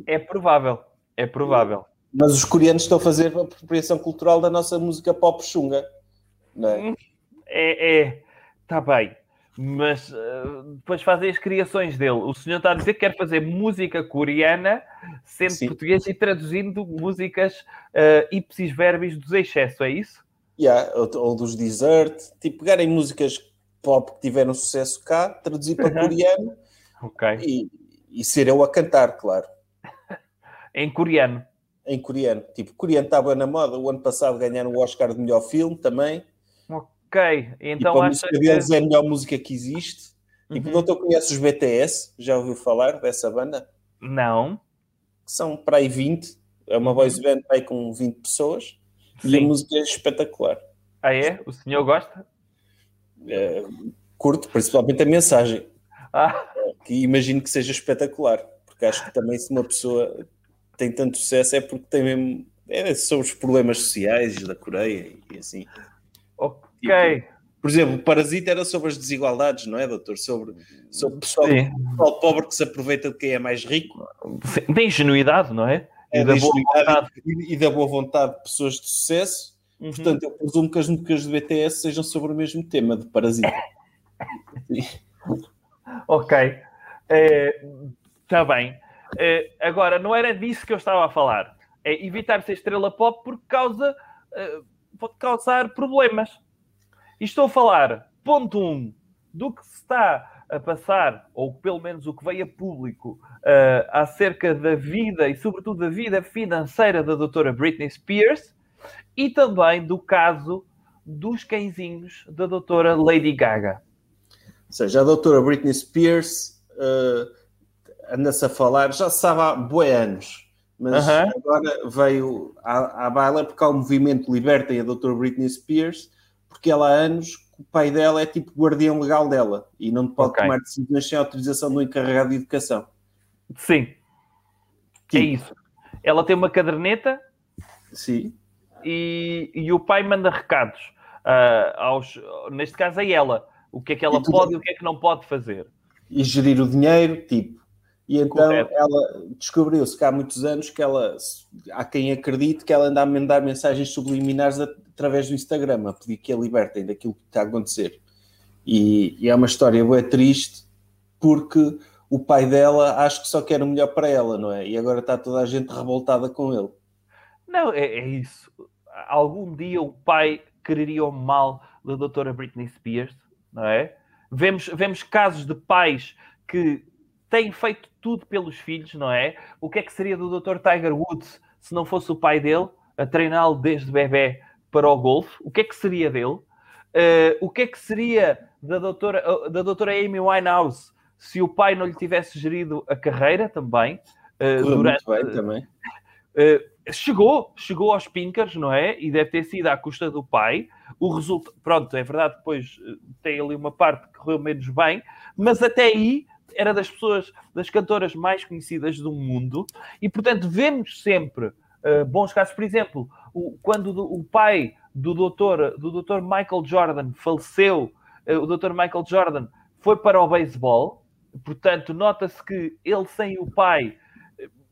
É provável. É provável. Mas os coreanos estão a fazer apropriação cultural da nossa música pop chunga. Não é? É, é. Está bem. Mas uh, depois fazem as criações dele. O senhor está a dizer que quer fazer música coreana, sendo Sim. português e traduzindo músicas uh, ipsis verbis dos excesso, é isso? Yeah, ou, ou dos Desert, tipo, pegarem músicas pop que tiveram sucesso cá, traduzir para Uhum. coreano Ok. e, e ser eu a cantar, claro, Em coreano. em coreano. Tipo, coreano estava na moda, o ano passado ganharam o Oscar de melhor filme também, Ok. Então para a música que... deles é a melhor música que existe. Tipo, Uhum. o doutor conhece os BTS, já ouviu falar dessa banda? Não. Que são para aí 20, é uma voice band para aí com 20 pessoas, e a Sim. música é espetacular. Ah, é? O senhor gosta? É, curto, principalmente a mensagem. Ah, que imagino que seja espetacular, porque acho que também se uma pessoa tem tanto sucesso é porque tem mesmo é sobre os problemas sociais da Coreia e assim. ok. Por exemplo, o Parasita era sobre as desigualdades, não é, doutor? Sobre, sobre o pessoal, pessoal pobre que se apreita de quem é mais rico. Da ingenuidade, não é? é, E da boa vontade. e, e da boa vontade de pessoas de sucesso. Uhum. Portanto, eu presumo que as músicas do BTS sejam sobre o mesmo tema de Parasita. Ok. Está bem. Eh, agora, não era disso que eu estava a falar. É evitar ser estrela pop porque causa, eh, pode causar problemas. E estou a falar, ponto 1, um, do que se está a passar, ou pelo menos o que veio a público, eh, acerca da vida e, sobretudo, da vida financeira da doutora Britney Spears e também do caso dos cãezinhos da doutora Lady Gaga. Ou seja, a doutora Britney Spears uh, anda-se a falar, já se sabe há boi anos, mas Aham. agora veio à, à baila porque há um movimento Libertem a doutora Britney Spears, porque ela há anos, o pai dela é tipo guardião legal dela e não pode Ok. tomar decisões sem autorização do encarregado de educação. Sim, é Tipo, isso. Ela tem uma caderneta Sim, e, e o pai manda recados ah, aos, neste caso a ela, o que é que ela E pode e o que é que não pode fazer. e gerir o dinheiro, tipo. E então Correto. ela descobriu-se que há muitos anos que ela, há quem acredite que ela anda a mandar mensagens subliminares através do Instagram, a pedir que a libertem daquilo que está a acontecer. E, e é uma história bem triste porque o pai dela acho que só quer o melhor para ela, não é? E agora está toda a gente revoltada com ele. Não, é, é isso. Algum dia o pai quereria o mal da doutora Britney Spears, não é? Vemos, vemos casos de pais que têm feito tudo pelos filhos, não é? O que é que seria do doutor Tiger Woods se não fosse o pai dele a treiná-lo desde bebê para o golfe? O que é que seria dele? Eh, o que é que seria da doutora, da doutora Amy Winehouse se o pai não lhe tivesse gerido a carreira também? eh, Correu durante, bem também. Uh, chegou, chegou aos pinkers, não é? E deve ter sido à custa do pai. O resultado, pronto, é verdade, depois uh, tem ali uma parte que correu menos bem, mas até aí era das pessoas, das cantoras mais conhecidas do mundo, e portanto vemos sempre uh, bons casos. Por exemplo, o, quando do- o pai do doutor, do doutor Michael Jordan faleceu, uh, o doutor Michael Jordan foi para o beisebol, portanto, nota-se que ele sem o pai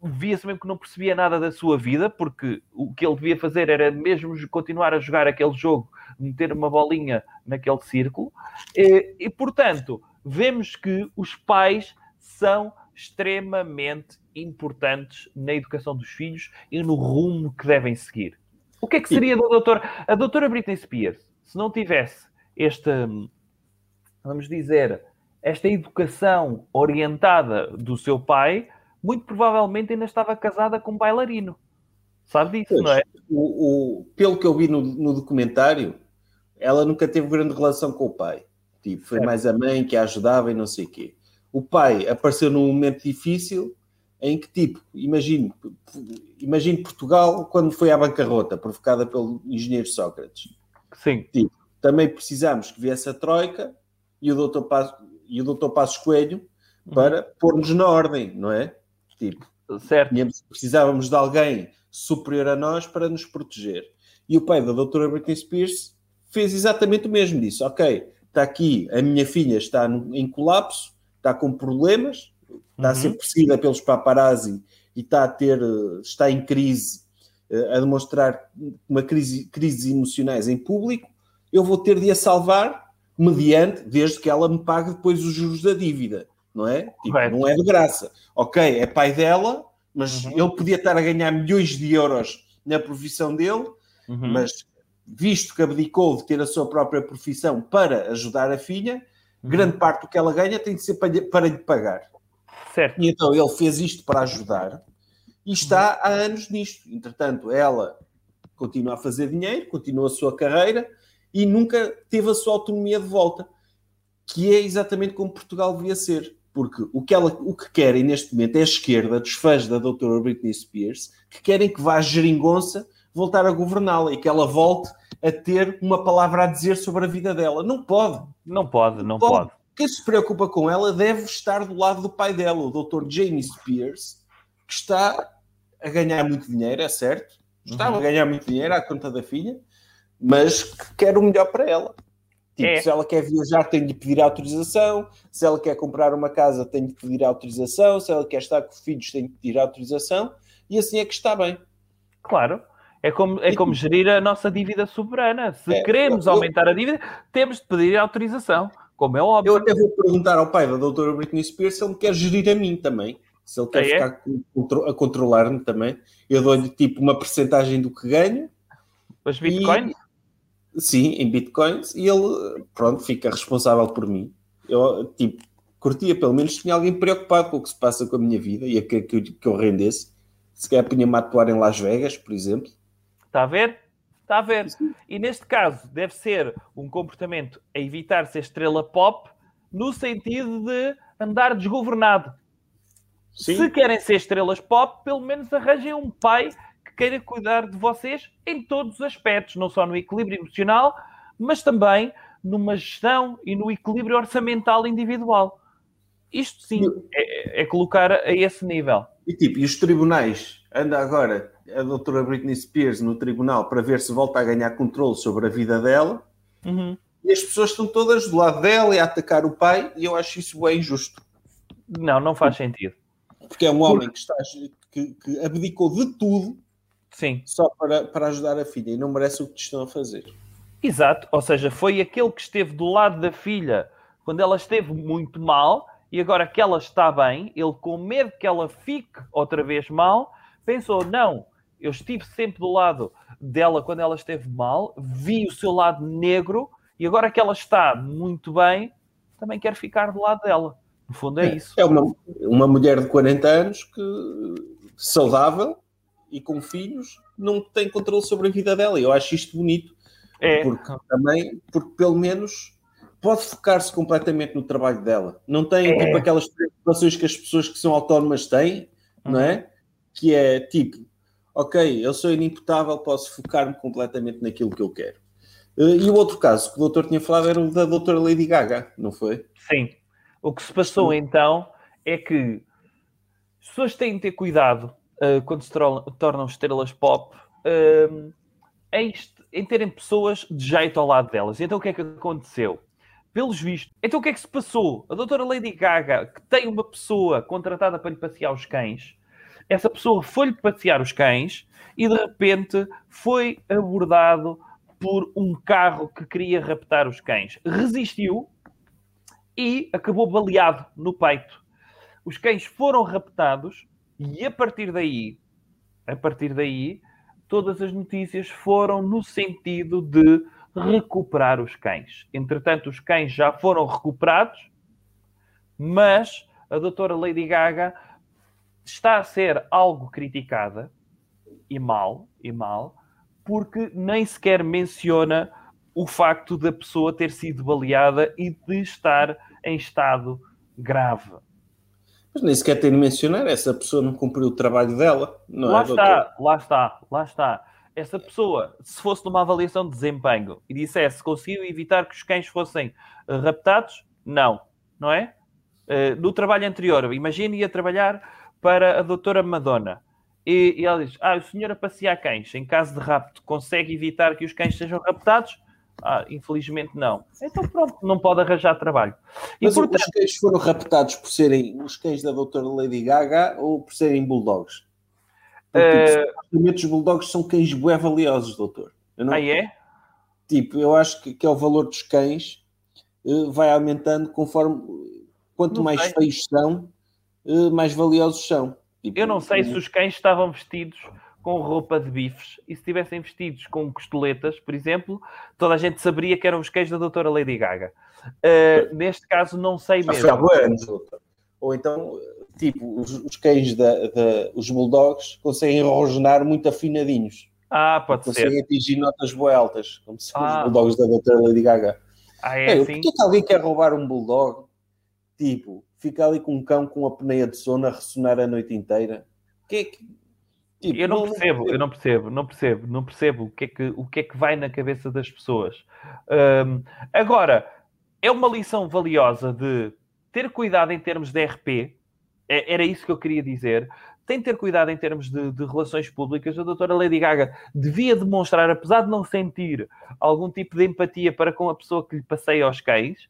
via-se mesmo que não percebia nada da sua vida, porque o que ele devia fazer era mesmo continuar a jogar aquele jogo, meter uma bolinha naquele círculo, e, e, portanto, vemos que os pais são extremamente importantes na educação dos filhos e no rumo que devem seguir. O que é que seria do doutor? A doutora Britney Spears, se não tivesse esta, vamos dizer, esta educação orientada do seu pai, muito provavelmente ainda estava casada com um bailarino. Sabe disso, pois, não é? O, o, pelo que eu vi no, no, documentário, ela nunca teve grande relação com o pai. Tipo, foi mais a mãe que a ajudava e não sei o quê. O pai apareceu num momento difícil em que, tipo, imagine, imagine Portugal quando foi à bancarrota, provocada pelo engenheiro Sócrates. Sim. Tipo, também precisámos que viesse a Troika e o doutor Passos, e o doutor Passos Coelho uhum. para uhum. pôr-nos na ordem, não é? Tipo, certo. precisávamos de alguém superior a nós para nos proteger. E o pai da doutora Britney Spears fez exatamente o mesmo. Disse, ok, está aqui, a minha filha está em colapso, está com problemas, está a ser uhum. perseguida pelos paparazzi e está a ter, está em crise, eh, a demonstrar uma crise, crises emocionais em público, eu vou ter de a salvar mediante, desde que ela me pague depois os juros da dívida, não é? Tipo, não é de graça. Ok, é pai dela, mas uhum. ele podia estar a ganhar milhões de euros na profissão dele, uhum. mas visto que abdicou de ter a sua própria profissão para ajudar a filha, uhum. grande parte do que ela ganha tem de ser para, para lhe pagar. Certo. E então ele fez isto para ajudar e está há anos nisto. Entretanto, ela continua a fazer dinheiro, continua a sua carreira e nunca teve a sua autonomia de volta, que é exatamente como Portugal devia ser. Porque o que, ela, o que querem neste momento é a esquerda, dos fãs da doutora Britney Spears, que querem que vá a geringonça voltar a governá-la e que ela volte a ter uma palavra a dizer sobre a vida dela. Não pode. Não pode, não pode. pode quem se preocupa com ela deve estar do lado do pai dela, o Dr. Jamie Spears, que está a ganhar muito dinheiro, é certo? Está uhum. a ganhar muito dinheiro à conta da filha, mas que quer o melhor para ela. Tipo, é. se ela quer viajar, tem de pedir autorização. Se ela quer comprar uma casa, tem de pedir autorização. Se ela quer estar com filhos, tem de pedir autorização. E assim é que está bem. Claro. É como, é como gerir a nossa dívida soberana. Se é, queremos eu, aumentar a dívida, temos de pedir autorização como é óbvio. Eu até vou perguntar ao pai da doutora Britney Spears se ele quer gerir a mim também. Se ele quer é, ficar a controlar-me também. Eu dou-lhe tipo uma percentagem do que ganho. Os bitcoins? E, sim, em bitcoins. E ele, pronto, fica responsável por mim. Eu, tipo, curtia pelo menos tinha alguém preocupado com o que se passa com a minha vida e a que, que, que eu rendesse. Se calhar punha-me a atuar em Las Vegas, por exemplo. Está a ver? Está a ver? E neste caso, deve ser um comportamento a evitar ser estrela pop, no sentido de andar desgovernado. Sim. Se querem ser estrelas pop, pelo menos arranjem um pai queira cuidar de vocês em todos os aspectos, não só no equilíbrio emocional, mas também numa gestão e no equilíbrio orçamental individual. Isto sim é, é colocar a esse nível. E tipo, e os tribunais? Anda agora a doutora Britney Spears no tribunal para ver se volta a ganhar controle sobre a vida dela. Uhum. E as pessoas estão todas do lado dela e a atacar o pai, e eu acho isso bem injusto. Não, não faz sentido. Porque é um homem que, está, que, que abdicou de tudo Sim. só para, para ajudar a filha e não merece o que te estão a fazer. Exato, ou seja, foi aquele que esteve do lado da filha quando ela esteve muito mal e agora que ela está bem, ele com medo que ela fique outra vez mal, pensou: não, eu estive sempre do lado dela quando ela esteve mal, vi o seu lado negro e agora que ela está muito bem, também quero ficar do lado dela. No fundo é, é isso. É uma, uma mulher de 40 anos que saudável e com filhos não tem controle sobre a vida dela. Eu acho isto bonito. É. Porque também, porque pelo menos pode focar-se completamente no trabalho dela. Não tem é. tipo aquelas preocupações que as pessoas que são autónomas têm, uhum. não é? Que é tipo, ok, eu sou inimputável, posso focar-me completamente naquilo que eu quero. Eh, e o outro caso que o doutor tinha falado era o da doutora Lady Gaga, não foi? Sim. O que se passou então é que as pessoas têm de ter cuidado uh, quando se tornam estrelas pop uh, em, em, terem pessoas de jeito ao lado delas. Então o que é que aconteceu? Pelos vistos. Então o que é que se passou? A doutora Lady Gaga, que tem uma pessoa contratada para lhe passear os cães, essa pessoa foi-lhe passear os cães e de repente foi abordado por um carro que queria raptar os cães. Resistiu e acabou baleado no peito. Os cães foram raptados e a partir daí, a partir daí, todas as notícias foram no sentido de recuperar os cães. Entretanto, os cães já foram recuperados, mas a doutora Lady Gaga está a ser algo criticada e mal, e mal, porque nem sequer menciona o facto da pessoa ter sido baleada e de estar em estado grave. Mas nem sequer tem de mencionar, essa pessoa não cumpriu o trabalho dela, não lá é? está, doutor? lá está, lá está. Essa pessoa, se fosse numa avaliação de desempenho e dissesse conseguiu evitar que os cães fossem uh, raptados, não, não é? Uh, no trabalho anterior, imagine ia trabalhar para a doutora Madonna e, e ela diz: Ah, o senhor a passear cães, em caso de rapto, consegue evitar que os cães sejam raptados? Ah, infelizmente não. Então pronto, não pode arranjar trabalho. E Mas portanto, os cães foram raptados por serem os cães da doutora Lady Gaga ou por serem bulldogs? Porque, Eh, tipo, supostamente os bulldogs são cães bué valiosos, doutor. Eu não- ah, é? Tipo, eu acho que, que é o valor dos cães eh, vai aumentando conforme quanto Não mais sei. feios são, eh, mais valiosos são. Tipo, Eu não sei se os cães estavam vestidos com roupa de bifes e se estivessem vestidos com costoletas, por exemplo, toda a gente saberia que eram os cães da doutora Lady Gaga. Uh, neste caso, não sei mesmo. Ou então, tipo, os, os cães da, da- os bulldogs conseguem rosnar muito afinadinhos. Ah, pode conseguem ser. atingir notas bué altas, como se Ah. os bulldogs da doutora Lady Gaga. Ah, É, Porquê assim? que alguém quer roubar um bulldog? Tipo, fica ali com um cão com a apneia de sono a ressonar a noite inteira. Que é que... Tipo, Eu não percebo, eu não percebo, não percebo, não percebo o que é que, o que, é que vai na cabeça das pessoas. Hum, agora, é uma lição valiosa de ter cuidado em termos de RP, é- era isso que eu queria dizer. Tem de ter cuidado em termos de, de relações públicas. A doutora Lady Gaga devia demonstrar, apesar de não sentir algum tipo de empatia para com a pessoa que lhe passeia aos cães,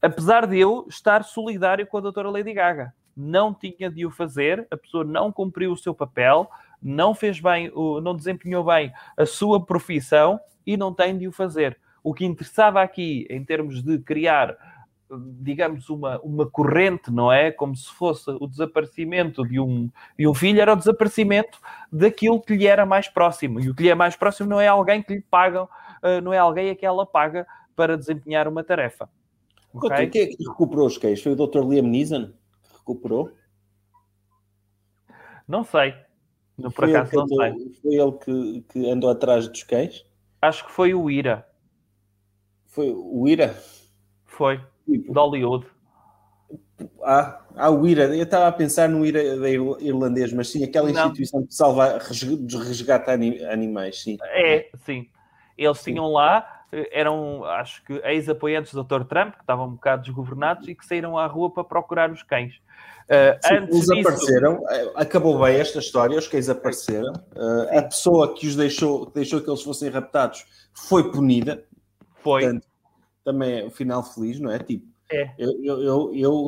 apesar de eu estar solidário com a doutora Lady Gaga. Não tinha de o fazer, a pessoa não cumpriu o seu papel, não fez bem, não desempenhou bem a sua profissão e não tem de o fazer. O que interessava aqui, em termos de criar, digamos, uma, uma corrente, não é? Como se fosse o desaparecimento de um, de um filho, era o desaparecimento daquilo que lhe era mais próximo. E o que lhe é mais próximo não é alguém que lhe pagam, eh, não é alguém a que ela paga para desempenhar uma tarefa. Doutor, Ok? Quem é que recuperou os cães? Foi o Dr. Liam Neeson que recuperou? Não sei. Não, por Foi ele acaso que não andou- sei. Foi ele que, que andou atrás dos cães? Acho que foi o Ira. Foi o Ira? Foi. Tipo, De Hollywood. ah, ah, o Ira. Eu estava a pensar no Ira irlandês, mas sim, aquela Não. instituição que salva, resg- resgata ani- animais, sim. É, sim. Eles tinham lá, eram, acho que, ex-apoiantes do Dr. Trump, que estavam um bocado desgovernados e que saíram à rua para procurar os cães. Eh, Sim, antes eles disso, apareceram, eh, acabou bem esta história, os cães apareceram. Eh, a pessoa que os deixou, que deixou que eles fossem raptados foi punida, foi. portanto, também é o final feliz, não é? Tipo, É. eu, eu, eu, eu-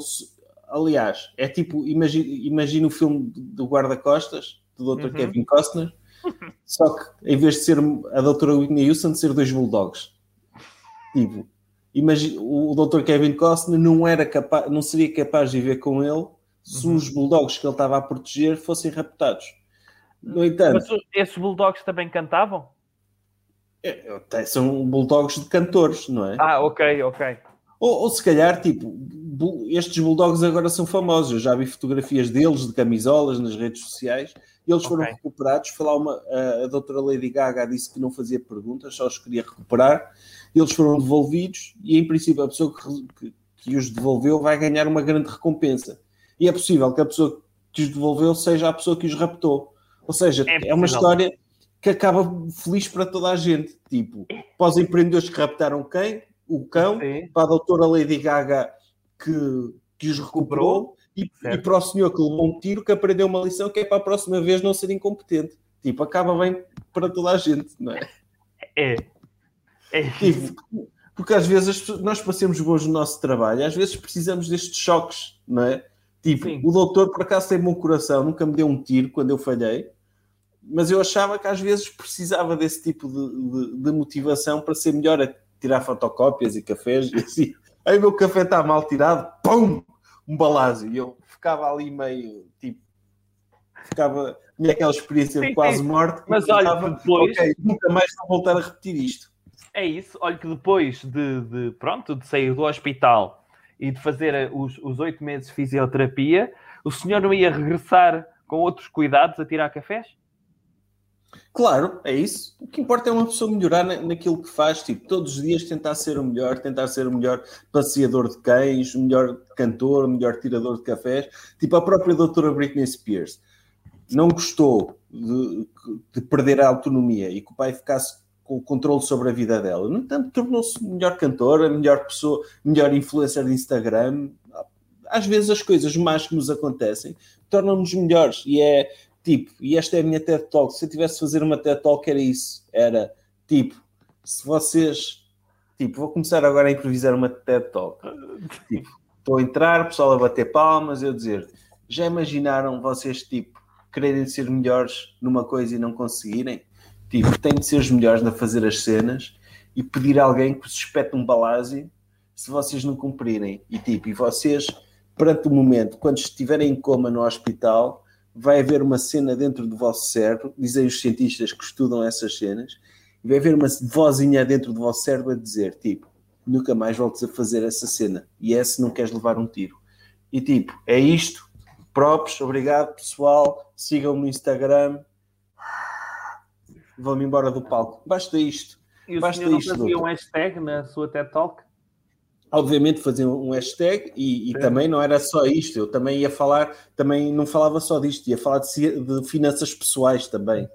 aliás, é tipo, imagina, imagina o filme do guarda-costas, do Dr. Uhum. Kevin Costner, só que em vez de ser a doutora Whitney Houston, de ser dois bulldogs. Tipo, imagina, o Dr. Kevin Costner não, era capaz, não seria capaz de viver com ele se Uhum. os bulldogs que ele estava a proteger fossem raptados. No entanto, Mas esses bulldogs também cantavam? é- é- são bulldogs de cantores, não é? Ah, ok, ok. Ou, ou se calhar, tipo, estes bulldogs agora são famosos. Eu já vi fotografias deles de camisolas nas redes sociais eles foram Ok. recuperados. Foi lá uma, a, a doutora Lady Gaga disse que não fazia perguntas, só os queria recuperar. Eles foram devolvidos e, em princípio, a pessoa que, que, que os devolveu vai ganhar uma grande recompensa. E é possível que a pessoa que os devolveu seja a pessoa que os raptou. Ou seja, É é, uma história que acaba feliz para toda a gente. Tipo, para os empreendedores que raptaram quem? O cão, Sim. para a doutora Lady Gaga que, que os recuperou e, e para o senhor que levou um tiro que aprendeu uma lição que é para a próxima vez não ser incompetente. Tipo, acaba bem para toda a gente, não é? É. É. Tipo, porque às vezes nós passemos bons no nosso trabalho, às vezes precisamos destes choques, não é? Tipo, Sim. o doutor por acaso tem bom coração, nunca me deu um tiro quando eu falhei, mas eu achava que às vezes precisava desse tipo de, de- de motivação para ser melhor a tirar fotocópias e cafés e assim. Aí o meu café está mal tirado, pum! Um balazo. E eu ficava ali meio tipo. Ficava. Tinha aquela experiência Sim, de quase sim. morte. Mas olha, Ficava, depois- ok, nunca mais vou voltar a repetir isto. É isso. Olha que depois de, de, pronto, de sair do hospital e de fazer os oito meses de fisioterapia, o senhor não ia regressar com outros cuidados a tirar cafés? Claro, é isso. O que importa é uma pessoa melhorar na, naquilo que faz, tipo, todos os dias tentar ser o melhor, tentar ser o melhor passeador de cães, o melhor cantor, o melhor tirador de cafés. Tipo, a própria doutora Britney Spears não gostou de, de perder a autonomia e que o pai ficasse com o controle sobre a vida dela. No entanto, tornou-se melhor cantora, melhor pessoa, melhor influencer de Instagram. Às vezes as coisas más que nos acontecem tornam-nos melhores e é Tipo, e esta é a minha TED Talk. Se eu tivesse de fazer uma TED Talk, era isso. Era tipo, se vocês. Tipo, vou começar agora a improvisar uma TED Talk. Tipo, estou a entrar, o pessoal a bater palmas, eu dizer, já imaginaram vocês, tipo, quererem ser melhores numa coisa e não conseguirem? Tipo, têm de ser os melhores a fazer as cenas e pedir a alguém que vos espete um balásio se vocês não cumprirem. E tipo, e vocês, perante o momento, quando estiverem em coma no hospital, vai haver uma cena dentro do vosso cérebro, dizem os cientistas que estudam essas cenas, e vai haver uma vozinha dentro do vosso cérebro a dizer, tipo, nunca mais voltes a fazer essa cena. E é se não queres levar um tiro. E tipo, é isto. Props, obrigado pessoal. Sigam-me no Instagram. Vão-me embora do palco. Basta isto. E o Basta senhor não isto, fazia doutor. um hashtag na sua TED Talk? Obviamente fazer um hashtag e, e também não era só isto, eu também ia falar, também não falava só disto, ia falar de, de finanças pessoais também.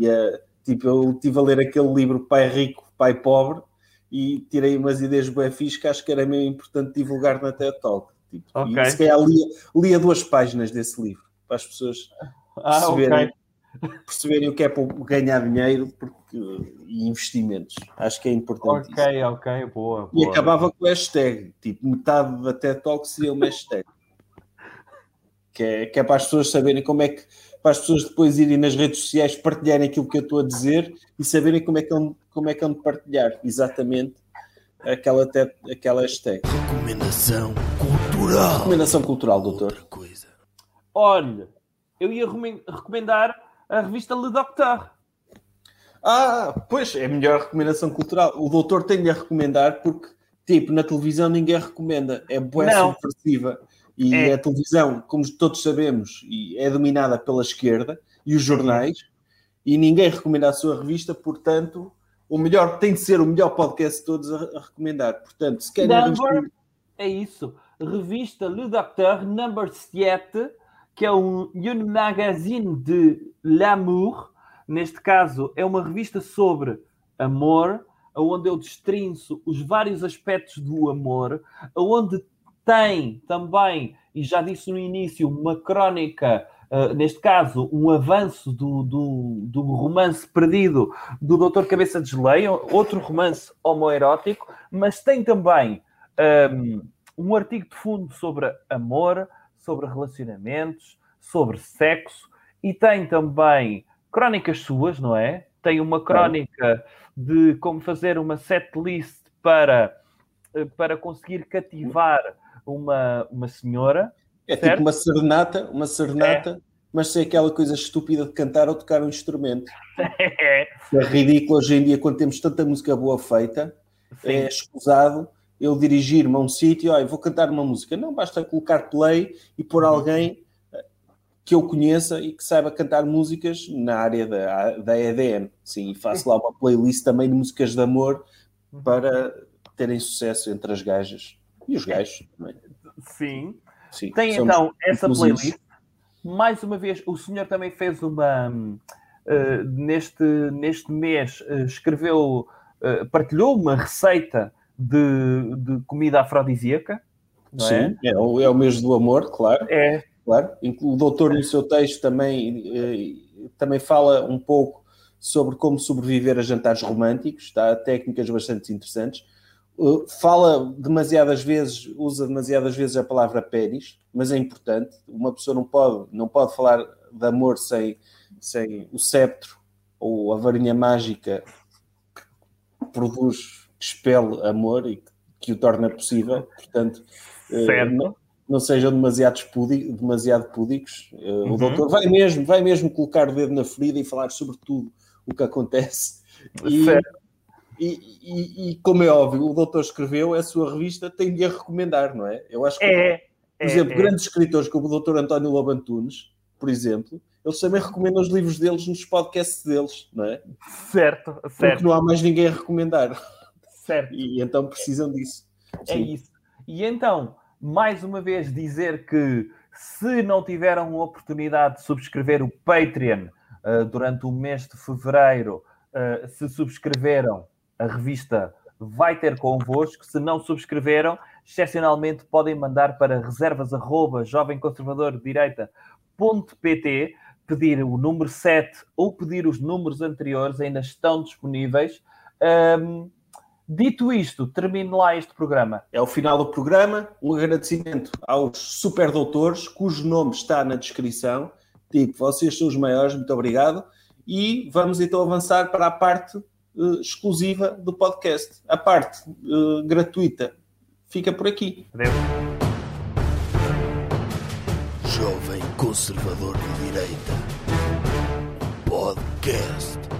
Ia, tipo, eu estive a ler aquele livro Pai Rico, Pai Pobre e tirei umas ideias bem fixe que acho que era meio importante divulgar na TED Talk. Tipo, Ok. E se calhar lia, lia duas páginas desse livro para as pessoas Ah, perceberem, ok. Perceberem o que é para ganhar dinheiro porque, e investimentos. Acho que é importante isso. Ok, ok, boa. E boa. acabava com o hashtag, tipo, metade da TED Talk seria uma hashtag. Que é, que é para as pessoas saberem como é que, para as pessoas depois irem nas redes sociais partilharem aquilo que eu estou a dizer e saberem como é que hão, como é que hão de partilhar exatamente aquela, TED, aquela hashtag. Recomendação cultural. Recomendação cultural, doutor. Coisa. Olha, eu ia recomendar a revista Le Docteur. Ah, pois, é a melhor recomendação cultural. O doutor tem de a recomendar porque, tipo, na televisão ninguém recomenda. É boa subversiva. E É. a televisão, como todos sabemos, é dominada pela esquerda e os jornais, e ninguém recomenda a sua revista, portanto, o melhor tem de ser o melhor podcast de todos a, a recomendar. Portanto, se querem Number- revista- É isso. Revista Le Docteur Number 7, que é um une magazine de l'amour. Neste caso, é uma revista sobre amor, onde eu destrinço os vários aspectos do amor, onde tem também, e já disse no início, uma crónica, uh, neste caso, um avanço do, do, do romance perdido do Doutor Cabeça de Geleia, outro romance homoerótico, mas tem também um, um artigo de fundo sobre amor, sobre relacionamentos, sobre sexo, e tem também crónicas suas, não é? Tem uma crónica de como fazer uma setlist para, eh, para conseguir cativar uma, uma senhora. é certo? tipo uma serenata, uma serenata, mas sem aquela coisa estúpida de cantar ou tocar um instrumento. É ridículo hoje em dia, quando temos tanta música boa feita, é escusado eu dirigir-me a um sítio, olha, vou cantar uma música. Não, basta colocar play e pôr alguém eh, que eu conheça e que saiba cantar músicas na área da, da EDM. Sim, e faço lá uma playlist também de músicas de amor para terem sucesso entre as gajas e os gajos também. Sim. Sim, Tem então essa playlist. Mais uma vez, o senhor também fez uma. eh, neste, neste mês, eh, escreveu, eh, partilhou uma receita de, de comida afrodisíaca. Não é? Sim, é, o- é o mês do amor, claro. É, Claro, o doutor no seu texto também, eh, também fala um pouco sobre como sobreviver a jantares românticos, tá? técnicas bastante interessantes. Uh, fala demasiadas vezes, usa demasiadas vezes a palavra pênis, mas é importante. Uma pessoa não pode, não pode falar de amor sem, sem o sceptro ou a varinha mágica que produz, que expele amor e que, que o torna possível. Portanto, eh, não, não sejam demasiados púdi- demasiado púdicos. Eh, Uhum. O doutor vai mesmo, vai mesmo colocar o dedo na ferida e falar sobre tudo o que acontece. E, e, e- e, como é óbvio, o doutor escreveu, é a sua revista, tem de a recomendar, não é? Eu acho que, é. por é, exemplo, é. grandes escritores como o doutor António Lobantunes, por exemplo, eles também recomendam os livros deles nos podcasts deles, não é? Certo, certo. Porque não há mais ninguém a recomendar. Certo. E, e então precisam disso. É Sim. isso. E então, mais uma vez, dizer que se não tiveram a oportunidade de subscrever o Patreon uh, durante o mês de fevereiro, uh, se subscreveram, a revista vai ter convosco. Se não subscreveram, excepcionalmente podem mandar para reservas arroba jovemconservadordireita.pt pedir o número 7 ou pedir os números anteriores, ainda estão disponíveis. Um, Dito isto, termino lá este programa. É o final do programa. Um agradecimento aos super doutores, cujo nome está na descrição. Tipo, vocês são os maiores, muito obrigado. E vamos então avançar para a parte uh, exclusiva do podcast. A parte uh, gratuita fica por aqui. Adeus. Jovem Conservador de Direita. Podcast.